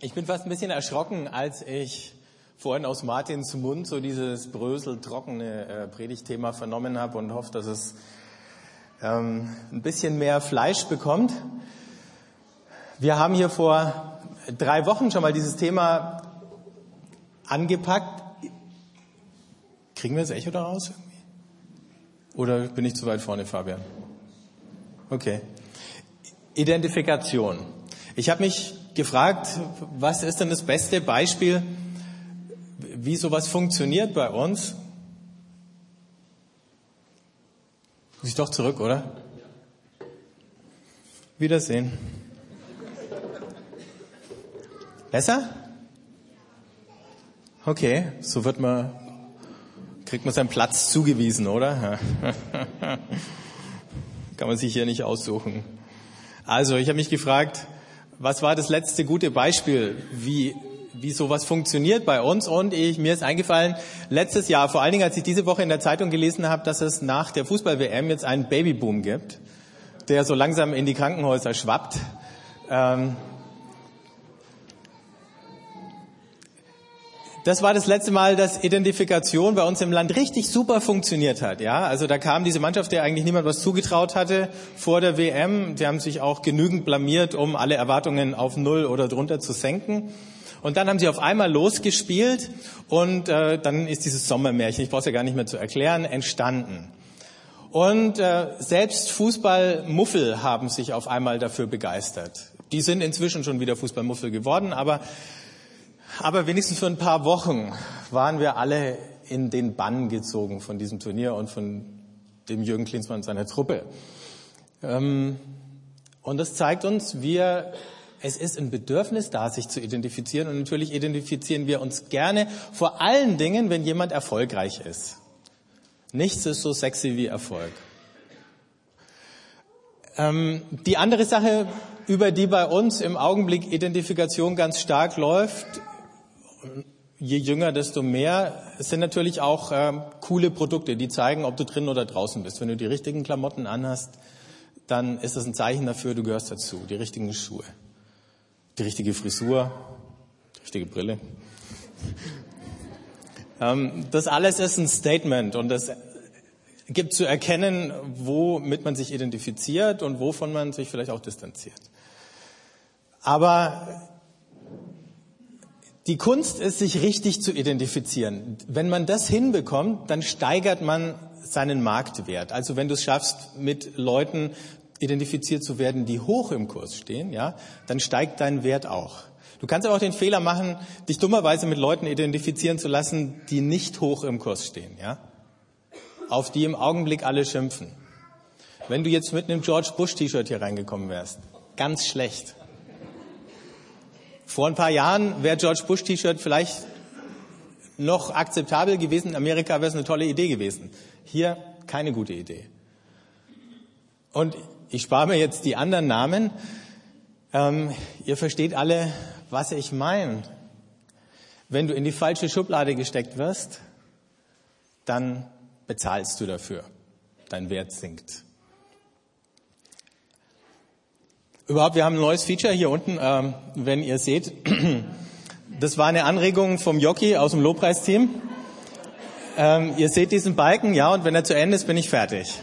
Ich bin fast ein bisschen erschrocken, als ich vorhin aus Martins Mund so dieses bröseltrockene äh, Predigtthema vernommen habe und hoffe, dass es ähm, ein bisschen mehr Fleisch bekommt. Wir haben hier vor drei Wochen schon mal dieses Thema angepackt. Kriegen wir das Echo daraus? Oder bin ich zu weit vorne, Fabian? Okay. Identifikation. Ich habe mich gefragt, was ist denn das beste Beispiel, wie sowas funktioniert bei uns? Muss ich doch zurück, oder? Wiedersehen. Besser? Okay, so wird man, kriegt man seinen Platz zugewiesen, oder? Kann man sich hier nicht aussuchen. Also, ich habe mich gefragt, was war das letzte gute Beispiel, wie, wie sowas funktioniert bei uns? Und ich, mir ist eingefallen, letztes Jahr, vor allen Dingen, als ich diese Woche in der Zeitung gelesen habe, dass es nach der Fußball-WM jetzt einen Babyboom gibt, der so langsam in die Krankenhäuser schwappt. Ähm, Das war das letzte Mal, dass Identifikation bei uns im Land richtig super funktioniert hat. Ja, also da kam diese Mannschaft, der eigentlich niemand was zugetraut hatte vor der WM. Die haben sich auch genügend blamiert, um alle Erwartungen auf Null oder drunter zu senken. Und dann haben sie auf einmal losgespielt und äh, dann ist dieses Sommermärchen, ich brauche es ja gar nicht mehr zu erklären, entstanden. Und äh, selbst Fußballmuffel haben sich auf einmal dafür begeistert. Die sind inzwischen schon wieder Fußballmuffel geworden, aber aber wenigstens für ein paar Wochen waren wir alle in den Bann gezogen von diesem Turnier und von dem Jürgen Klinsmann und seiner Truppe. Ähm, und das zeigt uns, wir, es ist ein Bedürfnis da, sich zu identifizieren. Und natürlich identifizieren wir uns gerne, vor allen Dingen, wenn jemand erfolgreich ist. Nichts ist so sexy wie Erfolg. Ähm, die andere Sache, über die bei uns im Augenblick Identifikation ganz stark läuft, je jünger, desto mehr. Es sind natürlich auch ähm, coole Produkte, die zeigen, ob du drin oder draußen bist. Wenn du die richtigen Klamotten anhast, dann ist das ein Zeichen dafür, du gehörst dazu. Die richtigen Schuhe, die richtige Frisur, die richtige Brille. ähm, das alles ist ein Statement und das gibt zu erkennen, womit man sich identifiziert und wovon man sich vielleicht auch distanziert. Aber die Kunst ist, sich richtig zu identifizieren. Wenn man das hinbekommt, dann steigert man seinen Marktwert. Also wenn du es schaffst, mit Leuten identifiziert zu werden, die hoch im Kurs stehen, ja, dann steigt dein Wert auch. Du kannst aber auch den Fehler machen, dich dummerweise mit Leuten identifizieren zu lassen, die nicht hoch im Kurs stehen, ja, auf die im Augenblick alle schimpfen. Wenn du jetzt mit einem George Bush T-Shirt hier reingekommen wärst, ganz schlecht. Vor ein paar Jahren wäre George Bush T-Shirt vielleicht noch akzeptabel gewesen. In Amerika wäre es eine tolle Idee gewesen. Hier keine gute Idee. Und ich spare mir jetzt die anderen Namen. Ähm, ihr versteht alle, was ich meine. Wenn du in die falsche Schublade gesteckt wirst, dann bezahlst du dafür. Dein Wert sinkt. Überhaupt, wir haben ein neues Feature hier unten, ähm, wenn ihr seht. Das war eine Anregung vom Jockey aus dem Lobpreisteam. Ähm, ihr seht diesen Balken, ja, und wenn er zu Ende ist, bin ich fertig.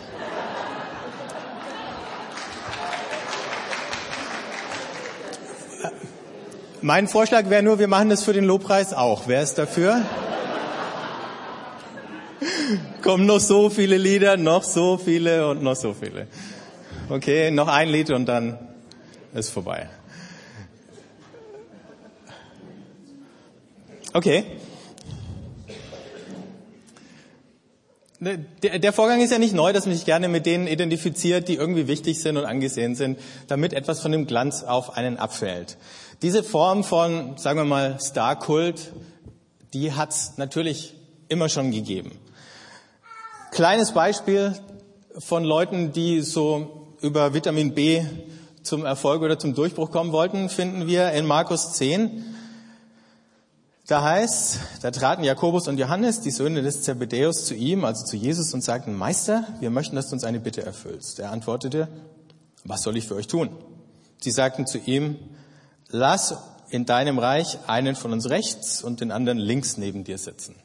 Mein Vorschlag wäre nur, wir machen das für den Lobpreis auch. Wer ist dafür? Kommen noch so viele Lieder, noch so viele und noch so viele. Okay, noch ein Lied und dann ist vorbei. Okay. Der Vorgang ist ja nicht neu, dass man sich gerne mit denen identifiziert, die irgendwie wichtig sind und angesehen sind, damit etwas von dem Glanz auf einen abfällt. Diese Form von, sagen wir mal, Star-Kult, die hat es natürlich immer schon gegeben. Kleines Beispiel von Leuten, die so über Vitamin B zum Erfolg oder zum Durchbruch kommen wollten, finden wir in Markus 10. Da heißt, da traten Jakobus und Johannes, die Söhne des Zebedäus, zu ihm, also zu Jesus, und sagten, Meister, wir möchten, dass du uns eine Bitte erfüllst. Er antwortete, was soll ich für euch tun? Sie sagten zu ihm, lass in deinem Reich einen von uns rechts und den anderen links neben dir sitzen.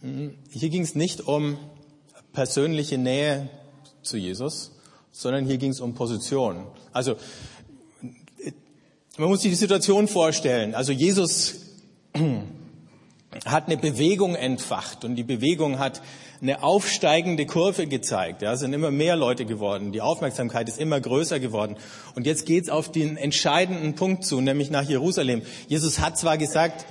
Hm, hier ging es nicht um persönliche Nähe zu Jesus, sondern hier ging es um Position. Also man muss sich die Situation vorstellen. Also Jesus hat eine Bewegung entfacht und die Bewegung hat eine aufsteigende Kurve gezeigt. Ja, es sind immer mehr Leute geworden. Die Aufmerksamkeit ist immer größer geworden. Und jetzt geht's auf den entscheidenden Punkt zu, nämlich nach Jerusalem. Jesus hat zwar gesagt,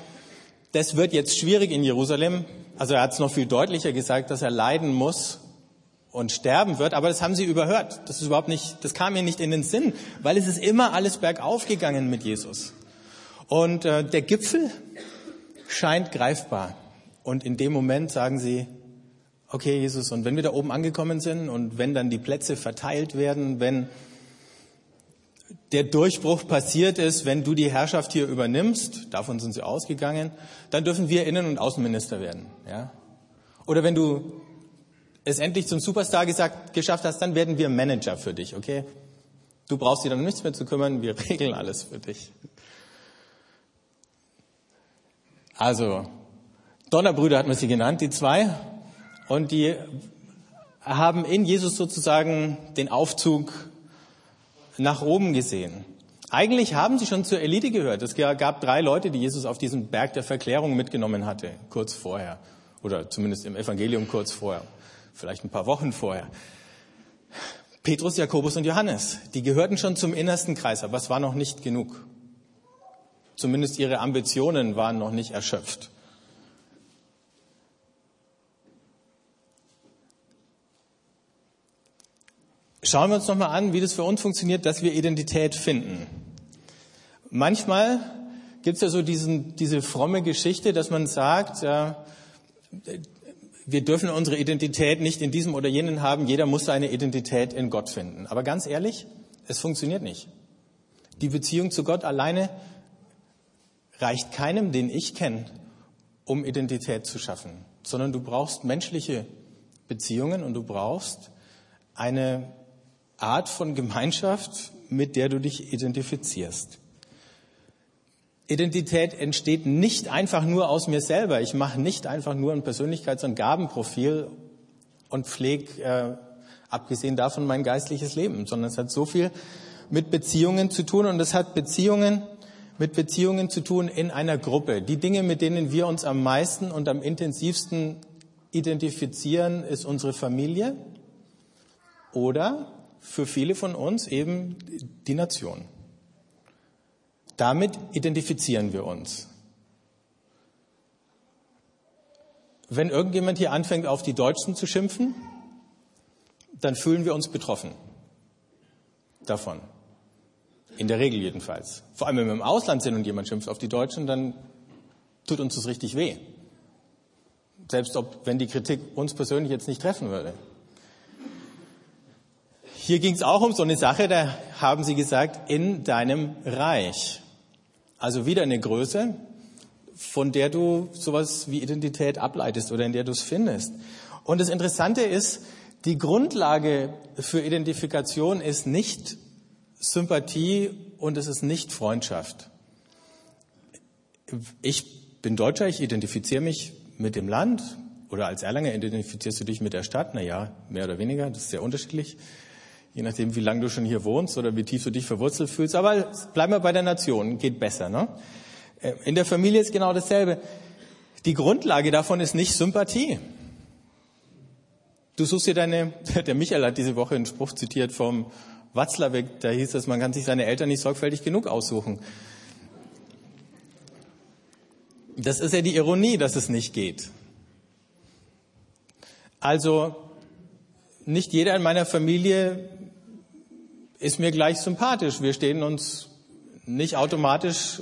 das wird jetzt schwierig in Jerusalem. Also er hat es noch viel deutlicher gesagt, dass er leiden muss und sterben wird, aber das haben sie überhört. Das ist überhaupt nicht, das kam mir nicht in den Sinn, weil es ist immer alles bergauf gegangen mit Jesus. Und äh, der Gipfel scheint greifbar. Und in dem Moment sagen sie, okay, Jesus, und wenn wir da oben angekommen sind und wenn dann die Plätze verteilt werden, wenn der Durchbruch passiert ist, wenn du die Herrschaft hier übernimmst, davon sind sie ausgegangen, dann dürfen wir Innen- und Außenminister werden. Ja? Oder wenn du es endlich zum Superstar gesagt, geschafft hast, dann werden wir Manager für dich, okay? Du brauchst dir dann nichts mehr zu kümmern, wir regeln alles für dich. Also, Donnerbrüder hat man sie genannt, die zwei. Und die haben in Jesus sozusagen den Aufzug nach oben gesehen. Eigentlich haben sie schon zur Elite gehört. Es gab drei Leute, die Jesus auf diesen Berg der Verklärung mitgenommen hatte, kurz vorher. Oder zumindest im Evangelium kurz vorher. Vielleicht ein paar Wochen vorher. Petrus, Jakobus und Johannes. Die gehörten schon zum innersten Kreis, aber es war noch nicht genug. Zumindest ihre Ambitionen waren noch nicht erschöpft. Schauen wir uns nochmal an, wie das für uns funktioniert, dass wir Identität finden. Manchmal gibt es ja so diesen, diese fromme Geschichte, dass man sagt, ja, wir dürfen unsere Identität nicht in diesem oder jenen haben, jeder muss seine Identität in Gott finden. Aber ganz ehrlich, es funktioniert nicht. Die Beziehung zu Gott alleine reicht keinem, den ich kenne, um Identität zu schaffen, sondern du brauchst menschliche Beziehungen und du brauchst eine Art von Gemeinschaft, mit der du dich identifizierst. Identität entsteht nicht einfach nur aus mir selber. Ich mache nicht einfach nur ein Persönlichkeits- und Gabenprofil und pflege, äh, abgesehen davon, mein geistliches Leben, sondern es hat so viel mit Beziehungen zu tun und es hat Beziehungen mit Beziehungen zu tun in einer Gruppe. Die Dinge, mit denen wir uns am meisten und am intensivsten identifizieren, ist unsere Familie oder für viele von uns eben die Nation. Damit identifizieren wir uns. Wenn irgendjemand hier anfängt, auf die Deutschen zu schimpfen, dann fühlen wir uns betroffen davon. In der Regel jedenfalls. Vor allem, wenn wir im Ausland sind und jemand schimpft auf die Deutschen, dann tut uns das richtig weh. Selbst ob, wenn die Kritik uns persönlich jetzt nicht treffen würde. Hier ging es auch um so eine Sache, da haben sie gesagt, in deinem Reich. Also wieder eine Größe, von der du sowas wie Identität ableitest oder in der du es findest. Und das Interessante ist, die Grundlage für Identifikation ist nicht Sympathie und es ist nicht Freundschaft. Ich bin Deutscher, ich identifiziere mich mit dem Land oder als Erlanger identifizierst du dich mit der Stadt. Na ja, mehr oder weniger, das ist sehr unterschiedlich je nachdem, wie lange du schon hier wohnst oder wie tief du dich verwurzelt fühlst. Aber bleiben wir bei der Nation, geht besser. Ne? Äh, in der Familie ist genau dasselbe. Die Grundlage davon ist nicht Sympathie. Du suchst dir deine, der Michael hat diese Woche einen Spruch zitiert vom Watzlawick, da hieß es, man kann sich seine Eltern nicht sorgfältig genug aussuchen. Das ist ja die Ironie, dass es nicht geht. Also, nicht jeder in meiner Familie ist mir gleich sympathisch. Wir stehen uns nicht automatisch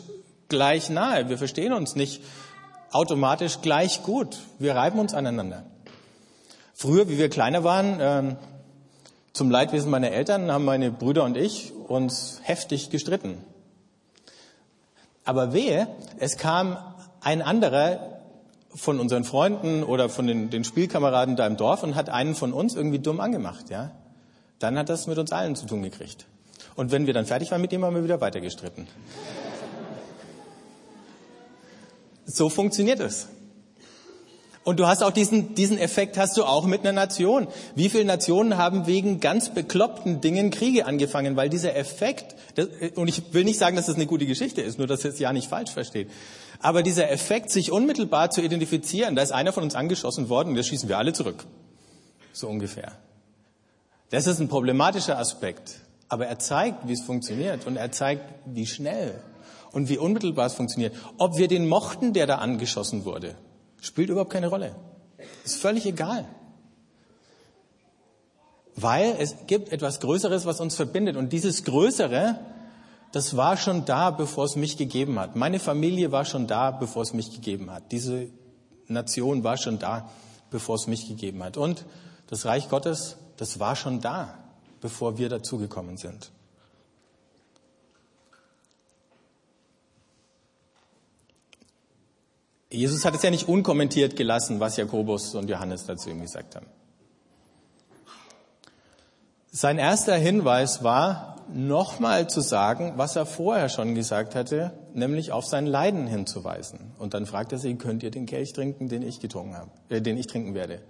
gleich nahe. Wir verstehen uns nicht automatisch gleich gut. Wir reiben uns aneinander. Früher, wie wir kleiner waren, äh, zum Leidwesen meiner Eltern, haben meine Brüder und ich uns heftig gestritten. Aber wehe, es kam ein anderer von unseren Freunden oder von den, den Spielkameraden da im Dorf und hat einen von uns irgendwie dumm angemacht, ja dann hat das mit uns allen zu tun gekriegt. Und wenn wir dann fertig waren mit ihm, haben wir wieder weiter gestritten. So funktioniert es. Und du hast auch diesen, diesen Effekt hast du auch mit einer Nation. Wie viele Nationen haben wegen ganz bekloppten Dingen Kriege angefangen? Weil dieser Effekt, das, und ich will nicht sagen, dass das eine gute Geschichte ist, nur dass ihr es ja nicht falsch versteht. Aber dieser Effekt, sich unmittelbar zu identifizieren, da ist einer von uns angeschossen worden, das schießen wir alle zurück. So ungefähr. Das ist ein problematischer Aspekt. Aber er zeigt, wie es funktioniert und er zeigt, wie schnell und wie unmittelbar es funktioniert. Ob wir den mochten, der da angeschossen wurde, Spielt überhaupt keine Rolle. Ist völlig egal. Weil es gibt etwas Größeres, was uns verbindet. Und dieses Größere, das war schon da, bevor es mich gegeben hat. Meine Familie war schon da, bevor es mich gegeben hat. Diese Nation war schon da, bevor es mich gegeben hat. Und das Reich Gottes, das war schon da, bevor wir dazugekommen sind. Jesus hat es ja nicht unkommentiert gelassen, was Jakobus und Johannes dazu ihm gesagt haben. Sein erster Hinweis war, nochmal zu sagen, was er vorher schon gesagt hatte, nämlich auf sein Leiden hinzuweisen. Und dann fragt er sie, könnt ihr den Kelch trinken, den ich getrunken habe, äh, den ich trinken werde?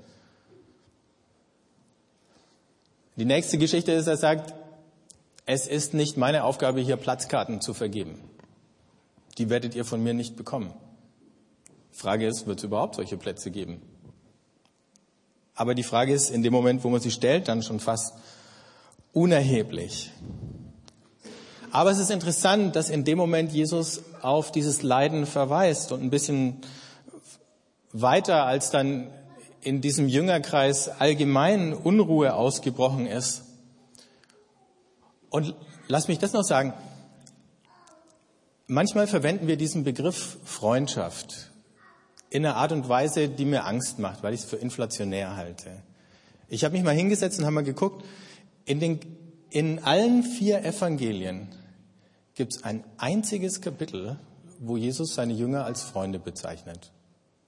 Die nächste Geschichte ist, er sagt, es ist nicht meine Aufgabe, hier Platzkarten zu vergeben. Die werdet ihr von mir nicht bekommen. Frage ist, wird es überhaupt solche Plätze geben? Aber die Frage ist in dem Moment, wo man sie stellt, dann schon fast unerheblich. Aber es ist interessant, dass in dem Moment Jesus auf dieses Leiden verweist und ein bisschen weiter als dann in diesem Jüngerkreis allgemein Unruhe ausgebrochen ist. Und lass mich das noch sagen. Manchmal verwenden wir diesen Begriff Freundschaft in einer Art und Weise, die mir Angst macht, weil ich es für inflationär halte. Ich habe mich mal hingesetzt und habe mal geguckt, in, den, in allen vier Evangelien gibt es ein einziges Kapitel, wo Jesus seine Jünger als Freunde bezeichnet.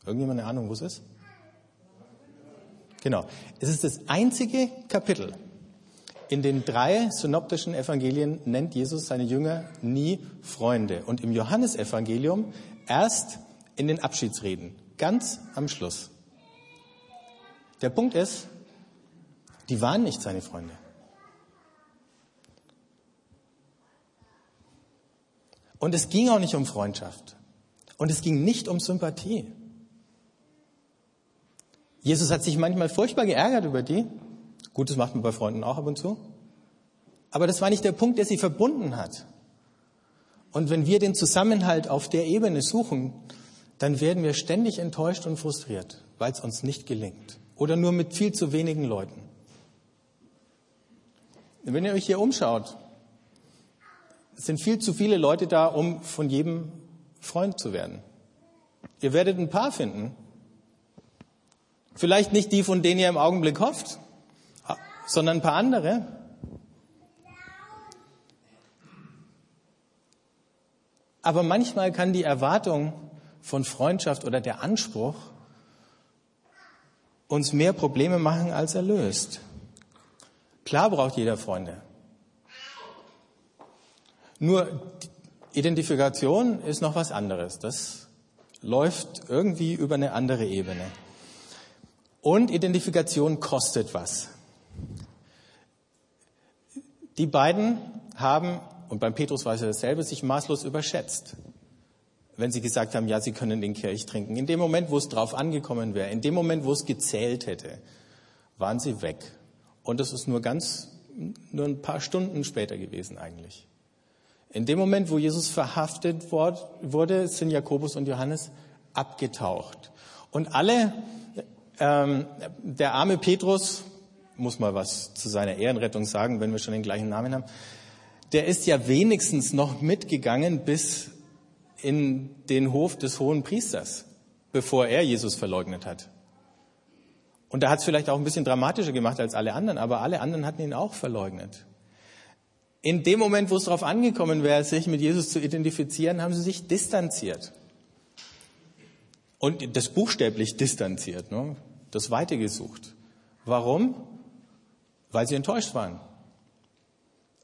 Irgendjemand eine Ahnung, wo es ist? Genau. Es ist das einzige Kapitel. In den drei synoptischen Evangelien nennt Jesus seine Jünger nie Freunde. Und im Johannesevangelium erst in den Abschiedsreden, ganz am Schluss. Der Punkt ist, die waren nicht seine Freunde. Und es ging auch nicht um Freundschaft. Und es ging nicht um Sympathie. Jesus hat sich manchmal furchtbar geärgert über die. Gut, das macht man bei Freunden auch ab und zu. Aber das war nicht der Punkt, der sie verbunden hat. Und wenn wir den Zusammenhalt auf der Ebene suchen, dann werden wir ständig enttäuscht und frustriert, weil es uns nicht gelingt. Oder nur mit viel zu wenigen Leuten. Wenn ihr euch hier umschaut, sind viel zu viele Leute da, um von jedem Freund zu werden. Ihr werdet ein paar finden. Vielleicht nicht die, von denen ihr im Augenblick hofft, sondern ein paar andere. Aber manchmal kann die Erwartung von Freundschaft oder der Anspruch uns mehr Probleme machen, als er löst. Klar braucht jeder Freunde. Nur Identifikation ist noch was anderes. Das läuft irgendwie über eine andere Ebene. Und Identifikation kostet was. Die beiden haben, und beim Petrus war es dasselbe, sich maßlos überschätzt wenn sie gesagt haben, ja, sie können den Kelch trinken. In dem Moment, wo es drauf angekommen wäre, in dem Moment, wo es gezählt hätte, waren sie weg. Und das ist nur ganz, nur ein paar Stunden später gewesen eigentlich. In dem Moment, wo Jesus verhaftet wurde, sind Jakobus und Johannes abgetaucht. Und alle, ähm, der arme Petrus, muss mal was zu seiner Ehrenrettung sagen, wenn wir schon den gleichen Namen haben, der ist ja wenigstens noch mitgegangen bis in den Hof des hohen Priesters, bevor er Jesus verleugnet hat. Und er hat es vielleicht auch ein bisschen dramatischer gemacht als alle anderen, aber alle anderen hatten ihn auch verleugnet. In dem Moment, wo es darauf angekommen wäre, sich mit Jesus zu identifizieren, haben sie sich distanziert. Und das buchstäblich distanziert, ne? Das Weite gesucht. Warum? Weil sie enttäuscht waren.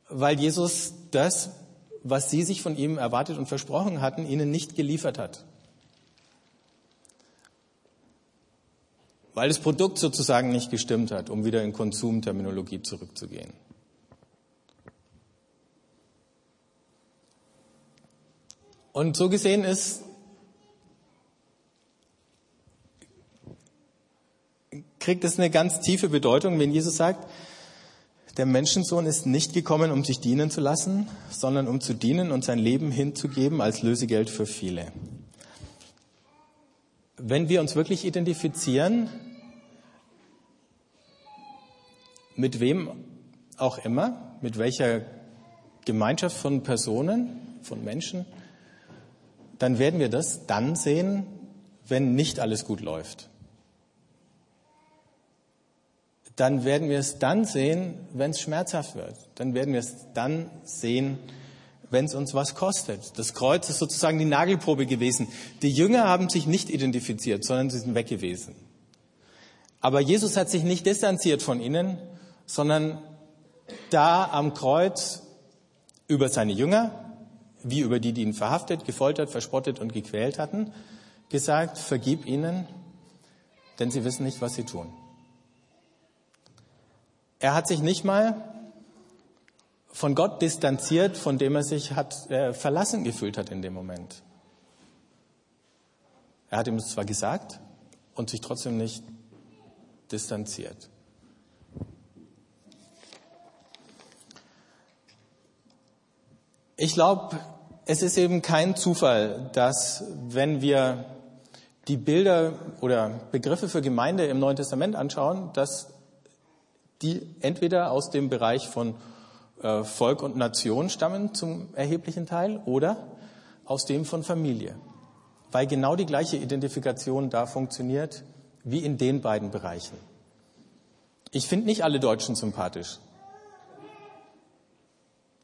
weil Jesus das, was sie sich von ihm erwartet und versprochen hatten, ihnen nicht geliefert hat. Weil das Produkt sozusagen nicht gestimmt hat, um wieder in Konsumterminologie zurückzugehen. Und so gesehen ist kriegt es eine ganz tiefe Bedeutung, wenn Jesus sagt, der Menschensohn ist nicht gekommen, um sich dienen zu lassen, sondern um zu dienen und sein Leben hinzugeben als Lösegeld für viele. Wenn wir uns wirklich identifizieren, mit wem auch immer, mit welcher Gemeinschaft von Personen, von Menschen, dann werden wir das dann sehen, wenn nicht alles gut läuft. Dann werden wir es dann sehen, wenn es schmerzhaft wird. Dann werden wir es dann sehen, wenn es uns was kostet. Das Kreuz ist sozusagen die Nagelprobe gewesen. Die Jünger haben sich nicht identifiziert, sondern sie sind weg gewesen. Aber Jesus hat sich nicht distanziert von ihnen, sondern da am Kreuz über seine Jünger, wie über die, die ihn verhaftet, gefoltert, verspottet und gequält hatten, gesagt, vergib ihnen, denn sie wissen nicht, was sie tun. Er hat sich nicht mal von Gott distanziert, von dem er sich hat äh, verlassen gefühlt hat in dem Moment. Er hat ihm es zwar gesagt und sich trotzdem nicht distanziert. Ich glaube, es ist eben kein Zufall, dass wenn wir die Bilder oder Begriffe für Gemeinde im Neuen Testament anschauen, dass die entweder aus dem Bereich von äh, Volk und Nation stammen zum erheblichen Teil oder aus dem von Familie, weil genau die gleiche Identifikation da funktioniert wie in den beiden Bereichen. Ich finde nicht alle Deutschen sympathisch.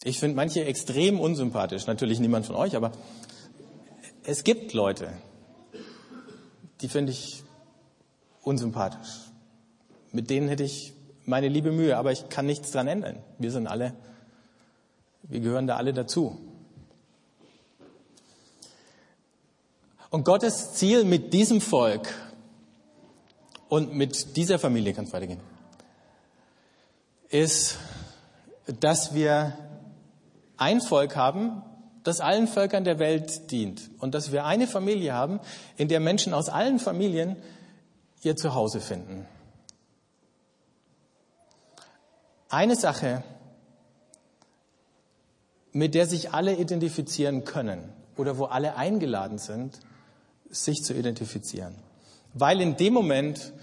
Ich finde manche extrem unsympathisch, natürlich niemand von euch, aber es gibt Leute, die finde ich unsympathisch. Mit denen hätte ich meine liebe Mühe, aber ich kann nichts dran ändern. Wir sind alle, wir gehören da alle dazu. Und Gottes Ziel mit diesem Volk und mit dieser Familie, kann es weitergehen, ist, dass wir ein Volk haben, das allen Völkern der Welt dient und dass wir eine Familie haben, in der Menschen aus allen Familien ihr Zuhause finden. Eine Sache, mit der sich alle identifizieren können oder wo alle eingeladen sind, sich zu identifizieren. Weil in dem Moment,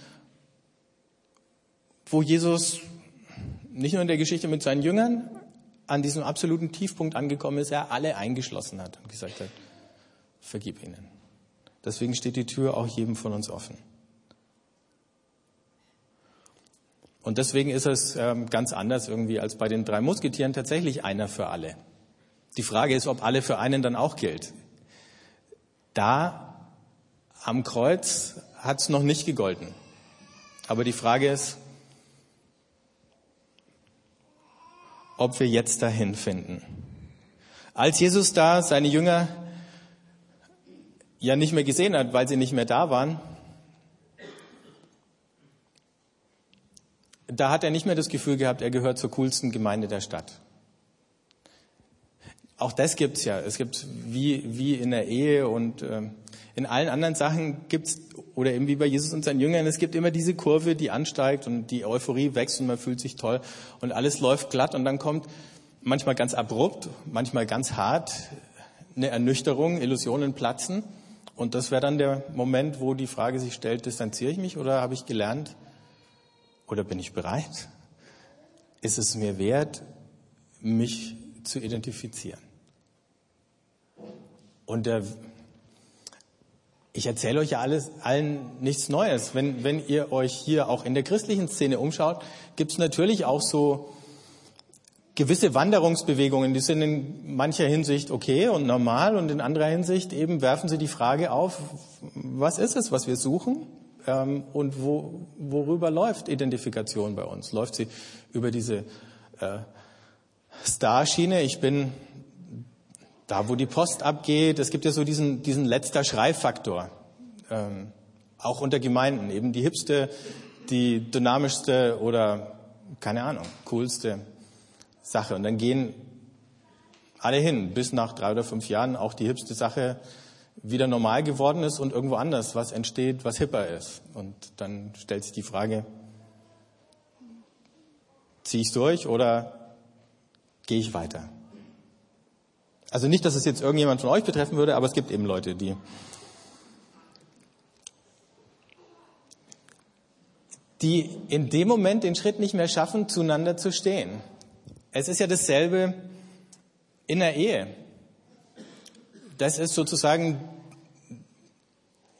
wo Jesus nicht nur in der Geschichte mit seinen Jüngern, an diesem absoluten Tiefpunkt angekommen ist, er alle eingeschlossen hat und gesagt hat, vergib ihnen. Deswegen steht die Tür auch jedem von uns offen. Und deswegen ist es ähm, ganz anders irgendwie als bei den drei Musketieren tatsächlich einer für alle. Die Frage ist, ob alle für einen dann auch gilt. Da am Kreuz hat es noch nicht gegolten. Aber die Frage ist, ob wir jetzt dahin finden. Als Jesus da seine Jünger ja nicht mehr gesehen hat, weil sie nicht mehr da waren, da hat er nicht mehr das Gefühl gehabt, er gehört zur coolsten Gemeinde der Stadt. Auch das gibt's ja. Es gibt wie, wie in der Ehe und ähm, in allen anderen Sachen gibt's oder eben wie bei Jesus und seinen Jüngern, es gibt immer diese Kurve, die ansteigt und die Euphorie wächst und man fühlt sich toll und alles läuft glatt und dann kommt manchmal ganz abrupt, manchmal ganz hart eine Ernüchterung, Illusionen platzen und das wäre dann der Moment, wo die Frage sich stellt, distanziere ich mich oder habe ich gelernt oder bin ich bereit? Ist es mir wert, mich zu identifizieren? Und der, ich erzähle euch ja alles, allen nichts Neues. Wenn, wenn ihr euch hier auch in der christlichen Szene umschaut, gibt es natürlich auch so gewisse Wanderungsbewegungen, die sind in mancher Hinsicht okay und normal und in anderer Hinsicht eben werfen sie die Frage auf, was ist es, was wir suchen ähm, und wo, worüber läuft Identifikation bei uns? Läuft sie über diese äh, Starschiene. Ich bin da, wo die Post abgeht. Es gibt ja so diesen, diesen letzter Schreifaktor. Ähm, auch unter Gemeinden. Eben die hipste, die dynamischste oder, keine Ahnung, coolste Sache. Und dann gehen alle hin, bis nach drei oder fünf Jahren auch die hipste Sache wieder normal geworden ist und irgendwo anders was entsteht, was hipper ist. Und dann stellt sich die Frage, ziehe ich durch oder gehe ich weiter? Also nicht, dass es jetzt irgendjemand von euch betreffen würde, aber es gibt eben Leute, die die in dem Moment den Schritt nicht mehr schaffen, zueinander zu stehen. Es ist ja dasselbe in der Ehe. Das ist sozusagen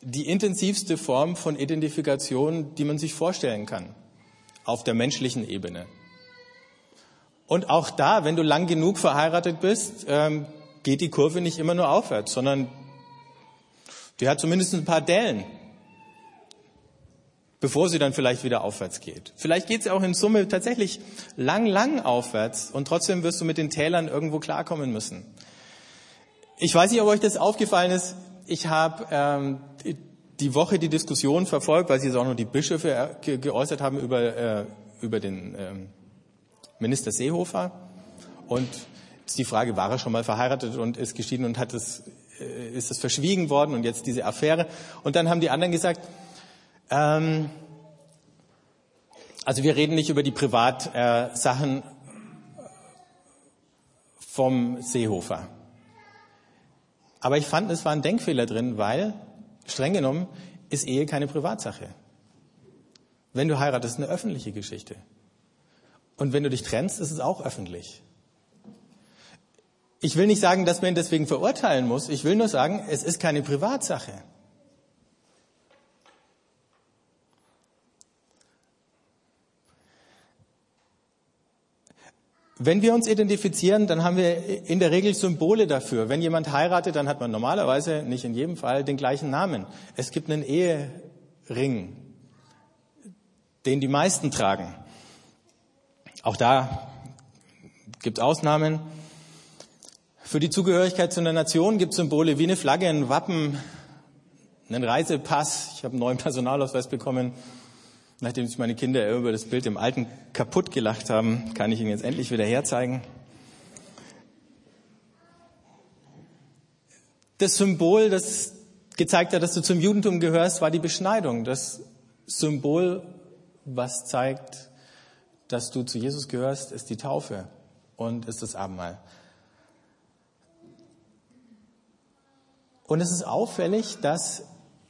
die intensivste Form von Identifikation, die man sich vorstellen kann, auf der menschlichen Ebene. Und auch da, wenn du lang genug verheiratet bist, ähm, geht die Kurve nicht immer nur aufwärts, sondern die hat zumindest ein paar Dellen, bevor sie dann vielleicht wieder aufwärts geht. Vielleicht geht sie auch in Summe tatsächlich lang, lang aufwärts und trotzdem wirst du mit den Tälern irgendwo klarkommen müssen. Ich weiß nicht, ob euch das aufgefallen ist. Ich habe ähm, die Woche die Diskussion verfolgt, weil sie jetzt auch noch die Bischöfe ge geäußert haben über, äh, über den ähm, Minister Seehofer. Und die Frage, war er schon mal verheiratet und ist geschieden und hat es, äh, ist es verschwiegen worden und jetzt diese Affäre. Und dann haben die anderen gesagt, ähm, also wir reden nicht über die Privatsachen äh, vom Seehofer. Aber ich fand, es war ein Denkfehler drin, weil, streng genommen, ist Ehe keine Privatsache. Wenn du heiratest, ist eine öffentliche Geschichte. Und wenn du dich trennst, ist es auch öffentlich. Ich will nicht sagen, dass man ihn deswegen verurteilen muss. Ich will nur sagen, es ist keine Privatsache. Wenn wir uns identifizieren, dann haben wir in der Regel Symbole dafür. Wenn jemand heiratet, dann hat man normalerweise, nicht in jedem Fall, den gleichen Namen. Es gibt einen Ehering, den die meisten tragen. Auch da gibt es Ausnahmen. Für die Zugehörigkeit zu einer Nation gibt es Symbole wie eine Flagge, ein Wappen, einen Reisepass. Ich habe einen neuen Personalausweis bekommen. Nachdem sich meine Kinder über das Bild im Alten kaputt gelacht haben, kann ich Ihnen jetzt endlich wieder herzeigen. Das Symbol, das gezeigt hat, dass du zum Judentum gehörst, war die Beschneidung. Das Symbol, was zeigt, dass du zu Jesus gehörst, ist die Taufe und ist das Abendmahl. Und es ist auffällig, dass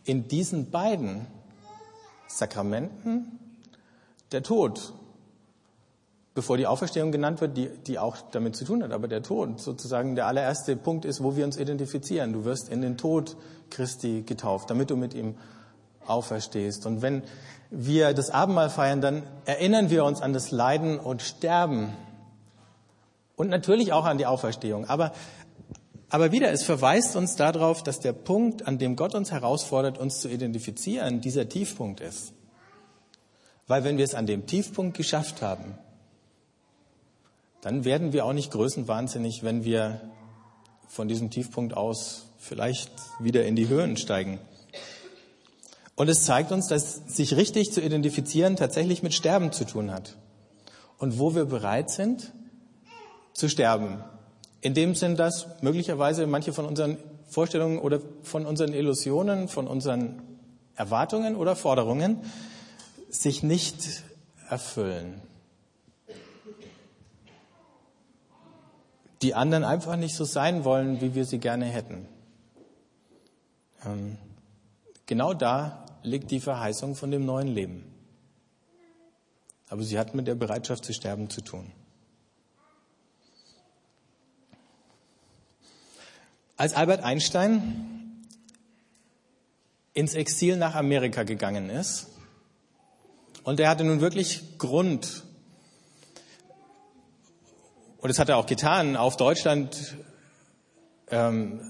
in diesen beiden Sakramenten der Tod, bevor die Auferstehung genannt wird, die, die auch damit zu tun hat. Aber der Tod sozusagen der allererste Punkt ist, wo wir uns identifizieren. Du wirst in den Tod Christi getauft, damit du mit ihm auferstehst. Und wenn wir das Abendmahl feiern, dann erinnern wir uns an das Leiden und Sterben und natürlich auch an die Auferstehung. Aber aber wieder, es verweist uns darauf, dass der Punkt, an dem Gott uns herausfordert, uns zu identifizieren, dieser Tiefpunkt ist. Weil wenn wir es an dem Tiefpunkt geschafft haben, dann werden wir auch nicht größenwahnsinnig, wenn wir von diesem Tiefpunkt aus vielleicht wieder in die Höhen steigen. Und es zeigt uns, dass sich richtig zu identifizieren tatsächlich mit Sterben zu tun hat. Und wo wir bereit sind zu sterben, in dem Sinn, dass möglicherweise manche von unseren Vorstellungen oder von unseren Illusionen, von unseren Erwartungen oder Forderungen sich nicht erfüllen. Die anderen einfach nicht so sein wollen, wie wir sie gerne hätten. Ähm, genau da liegt die Verheißung von dem neuen Leben. Aber sie hat mit der Bereitschaft zu sterben zu tun. Als Albert Einstein ins Exil nach Amerika gegangen ist, und er hatte nun wirklich Grund, und das hat er auch getan, auf Deutschland ähm,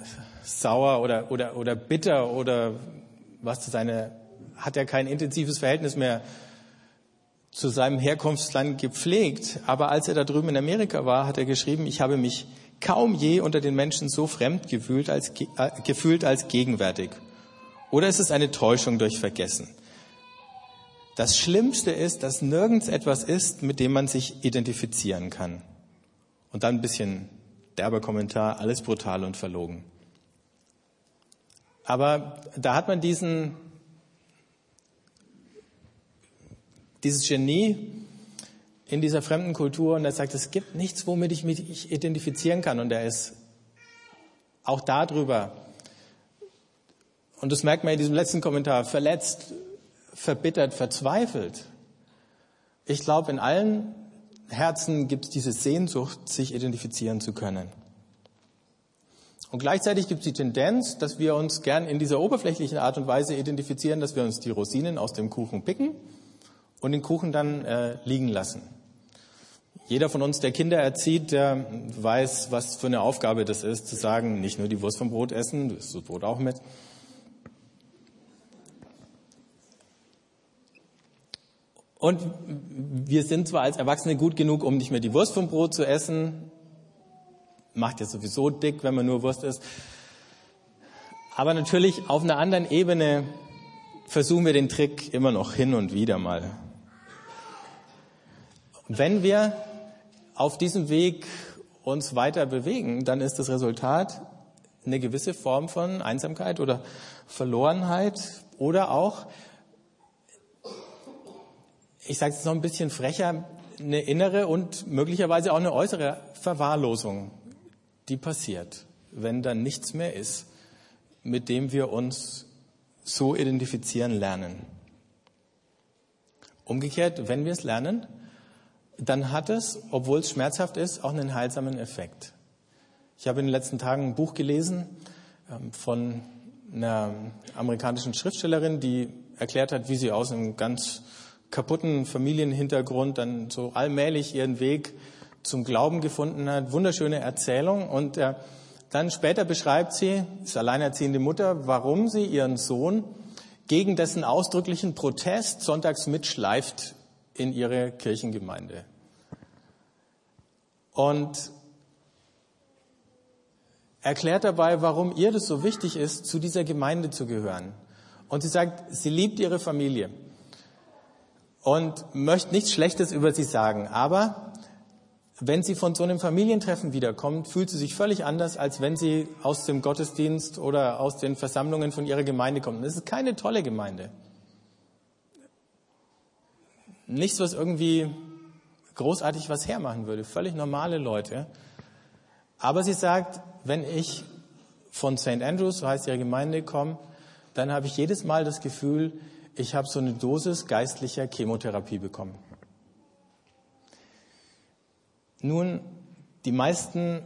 sauer oder, oder, oder bitter oder was zu seine, hat er kein intensives Verhältnis mehr zu seinem Herkunftsland gepflegt. Aber als er da drüben in Amerika war, hat er geschrieben, ich habe mich kaum je unter den Menschen so fremd gefühlt als, äh, gefühlt als gegenwärtig. Oder ist es eine Täuschung durch Vergessen? Das Schlimmste ist, dass nirgends etwas ist, mit dem man sich identifizieren kann. Und dann ein bisschen derber Kommentar, alles brutal und verlogen. Aber da hat man diesen, dieses Genie in dieser fremden Kultur und er sagt, es gibt nichts, womit ich mich identifizieren kann. Und er ist auch darüber, und das merkt man in diesem letzten Kommentar, verletzt, verbittert, verzweifelt. Ich glaube, in allen Herzen gibt es diese Sehnsucht, sich identifizieren zu können. Und gleichzeitig gibt es die Tendenz, dass wir uns gern in dieser oberflächlichen Art und Weise identifizieren, dass wir uns die Rosinen aus dem Kuchen picken und den Kuchen dann äh, liegen lassen. Jeder von uns, der Kinder erzieht, der weiß, was für eine Aufgabe das ist, zu sagen, nicht nur die Wurst vom Brot essen, du isst das Brot auch mit, Und wir sind zwar als Erwachsene gut genug, um nicht mehr die Wurst vom Brot zu essen. Macht ja sowieso dick, wenn man nur Wurst isst. Aber natürlich auf einer anderen Ebene versuchen wir den Trick immer noch hin und wieder mal. Wenn wir auf diesem Weg uns weiter bewegen, dann ist das Resultat eine gewisse Form von Einsamkeit oder Verlorenheit oder auch ich sage es noch ein bisschen frecher, eine innere und möglicherweise auch eine äußere Verwahrlosung, die passiert, wenn dann nichts mehr ist, mit dem wir uns so identifizieren lernen. Umgekehrt, wenn wir es lernen, dann hat es, obwohl es schmerzhaft ist, auch einen heilsamen Effekt. Ich habe in den letzten Tagen ein Buch gelesen ähm, von einer amerikanischen Schriftstellerin, die erklärt hat, wie sie aus einem ganz kaputten Familienhintergrund dann so allmählich ihren Weg zum Glauben gefunden hat. Wunderschöne Erzählung. Und äh, dann später beschreibt sie, ist alleinerziehende Mutter, warum sie ihren Sohn gegen dessen ausdrücklichen Protest sonntags mitschleift in ihre Kirchengemeinde. Und erklärt dabei, warum ihr das so wichtig ist, zu dieser Gemeinde zu gehören. Und sie sagt, sie liebt ihre Familie und möchte nichts Schlechtes über sie sagen. Aber wenn sie von so einem Familientreffen wiederkommt, fühlt sie sich völlig anders, als wenn sie aus dem Gottesdienst oder aus den Versammlungen von ihrer Gemeinde kommt. Das ist keine tolle Gemeinde. Nichts, was irgendwie großartig was hermachen würde. Völlig normale Leute. Aber sie sagt, wenn ich von St. Andrews, so heißt ihre Gemeinde, komme, dann habe ich jedes Mal das Gefühl, ich habe so eine Dosis geistlicher Chemotherapie bekommen. Nun, die meisten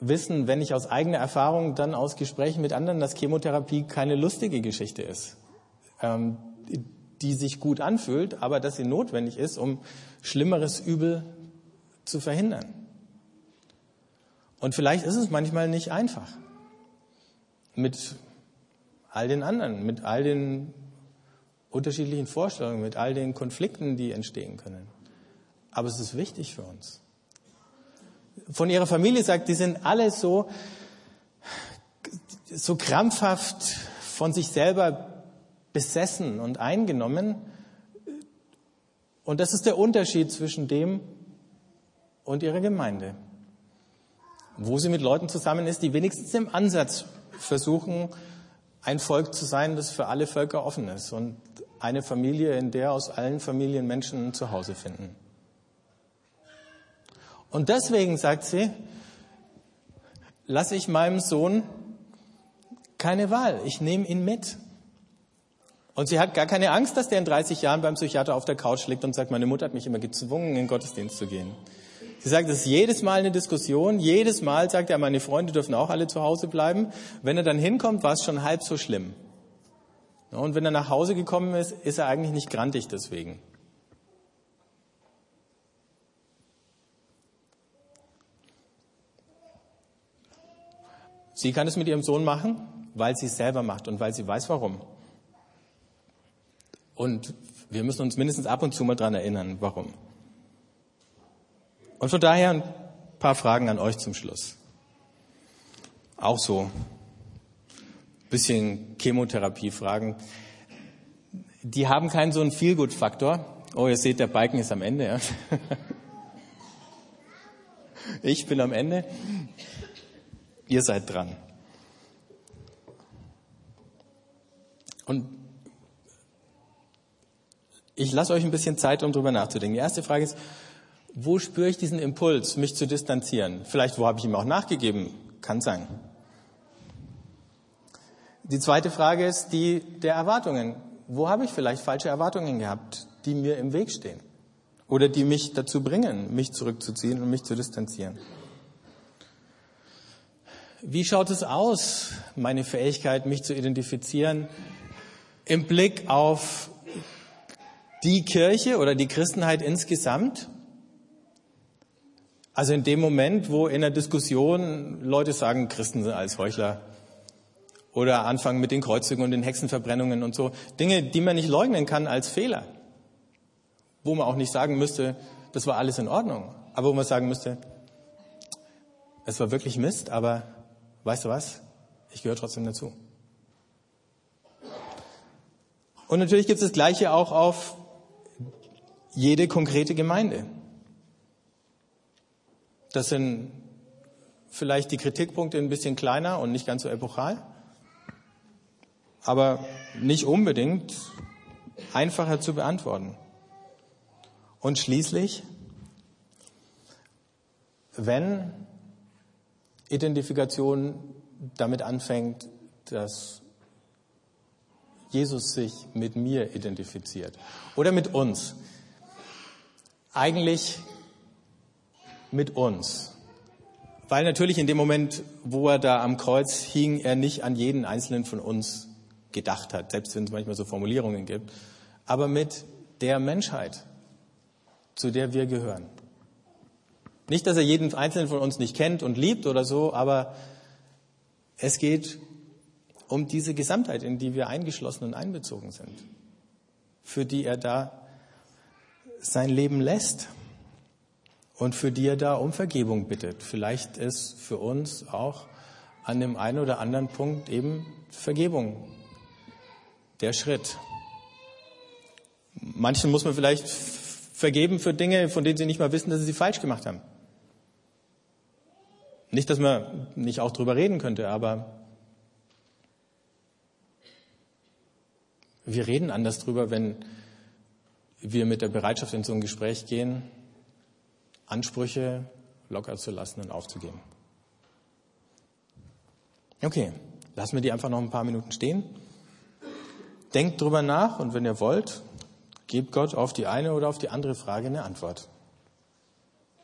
wissen, wenn ich aus eigener Erfahrung, dann aus Gesprächen mit anderen, dass Chemotherapie keine lustige Geschichte ist, ähm, die sich gut anfühlt, aber dass sie notwendig ist, um schlimmeres Übel zu verhindern. Und vielleicht ist es manchmal nicht einfach. Mit all den anderen, mit all den unterschiedlichen Vorstellungen, mit all den Konflikten, die entstehen können. Aber es ist wichtig für uns. Von ihrer Familie sagt, die sind alle so, so krampfhaft von sich selber besessen und eingenommen. Und das ist der Unterschied zwischen dem und ihrer Gemeinde. Wo sie mit Leuten zusammen ist, die wenigstens im Ansatz versuchen, ein Volk zu sein, das für alle Völker offen ist und eine Familie, in der aus allen Familien Menschen ein Zuhause finden. Und deswegen sagt sie, lasse ich meinem Sohn keine Wahl, ich nehme ihn mit. Und sie hat gar keine Angst, dass der in 30 Jahren beim Psychiater auf der Couch liegt und sagt, meine Mutter hat mich immer gezwungen, in den Gottesdienst zu gehen. Sie sagt, es ist jedes Mal eine Diskussion. Jedes Mal sagt er, meine Freunde dürfen auch alle zu Hause bleiben. Wenn er dann hinkommt, war es schon halb so schlimm. Und wenn er nach Hause gekommen ist, ist er eigentlich nicht grantig deswegen. Sie kann es mit ihrem Sohn machen, weil sie es selber macht und weil sie weiß warum. Und Wir müssen uns mindestens ab und zu mal dran erinnern, warum. Und von daher ein paar Fragen an euch zum Schluss. Auch so bisschen Chemotherapie-Fragen. Die haben keinen so einen Feel-Good-Faktor. Oh, ihr seht, der Balken ist am Ende. Ja. Ich bin am Ende. Ihr seid dran. Und ich lasse euch ein bisschen Zeit, um drüber nachzudenken. Die erste Frage ist, wo spüre ich diesen Impuls, mich zu distanzieren? Vielleicht, wo habe ich ihm auch nachgegeben? Kann sein. Die zweite Frage ist die der Erwartungen. Wo habe ich vielleicht falsche Erwartungen gehabt, die mir im Weg stehen? Oder die mich dazu bringen, mich zurückzuziehen und mich zu distanzieren? Wie schaut es aus, meine Fähigkeit, mich zu identifizieren, im Blick auf die Kirche oder die Christenheit insgesamt? Also in dem Moment, wo in der Diskussion Leute sagen, Christen sind als Heuchler oder anfangen mit den Kreuzungen und den Hexenverbrennungen und so, Dinge, die man nicht leugnen kann als Fehler, wo man auch nicht sagen müsste, das war alles in Ordnung, aber wo man sagen müsste, es war wirklich Mist, aber weißt du was, ich gehöre trotzdem dazu. Und natürlich gibt es das Gleiche auch auf jede konkrete Gemeinde. Das sind vielleicht die Kritikpunkte ein bisschen kleiner und nicht ganz so epochal, aber nicht unbedingt einfacher zu beantworten. Und schließlich, wenn Identifikation damit anfängt, dass Jesus sich mit mir identifiziert oder mit uns, eigentlich mit uns. Weil natürlich in dem Moment, wo er da am Kreuz hing, er nicht an jeden einzelnen von uns gedacht hat, selbst wenn es manchmal so Formulierungen gibt, aber mit der Menschheit, zu der wir gehören. Nicht, dass er jeden einzelnen von uns nicht kennt und liebt oder so, aber es geht um diese Gesamtheit, in die wir eingeschlossen und einbezogen sind, für die er da sein Leben lässt und für die er da um Vergebung bittet. Vielleicht ist für uns auch an dem einen oder anderen Punkt eben Vergebung der Schritt. Manchen muss man vielleicht vergeben für Dinge, von denen sie nicht mal wissen, dass sie sie falsch gemacht haben. Nicht, dass man nicht auch drüber reden könnte, aber wir reden anders drüber, wenn wir mit der Bereitschaft in so ein Gespräch gehen, Ansprüche locker zu lassen und aufzugeben. Okay, lassen wir die einfach noch ein paar Minuten stehen. Denkt drüber nach und wenn ihr wollt, gebt Gott auf die eine oder auf die andere Frage eine Antwort.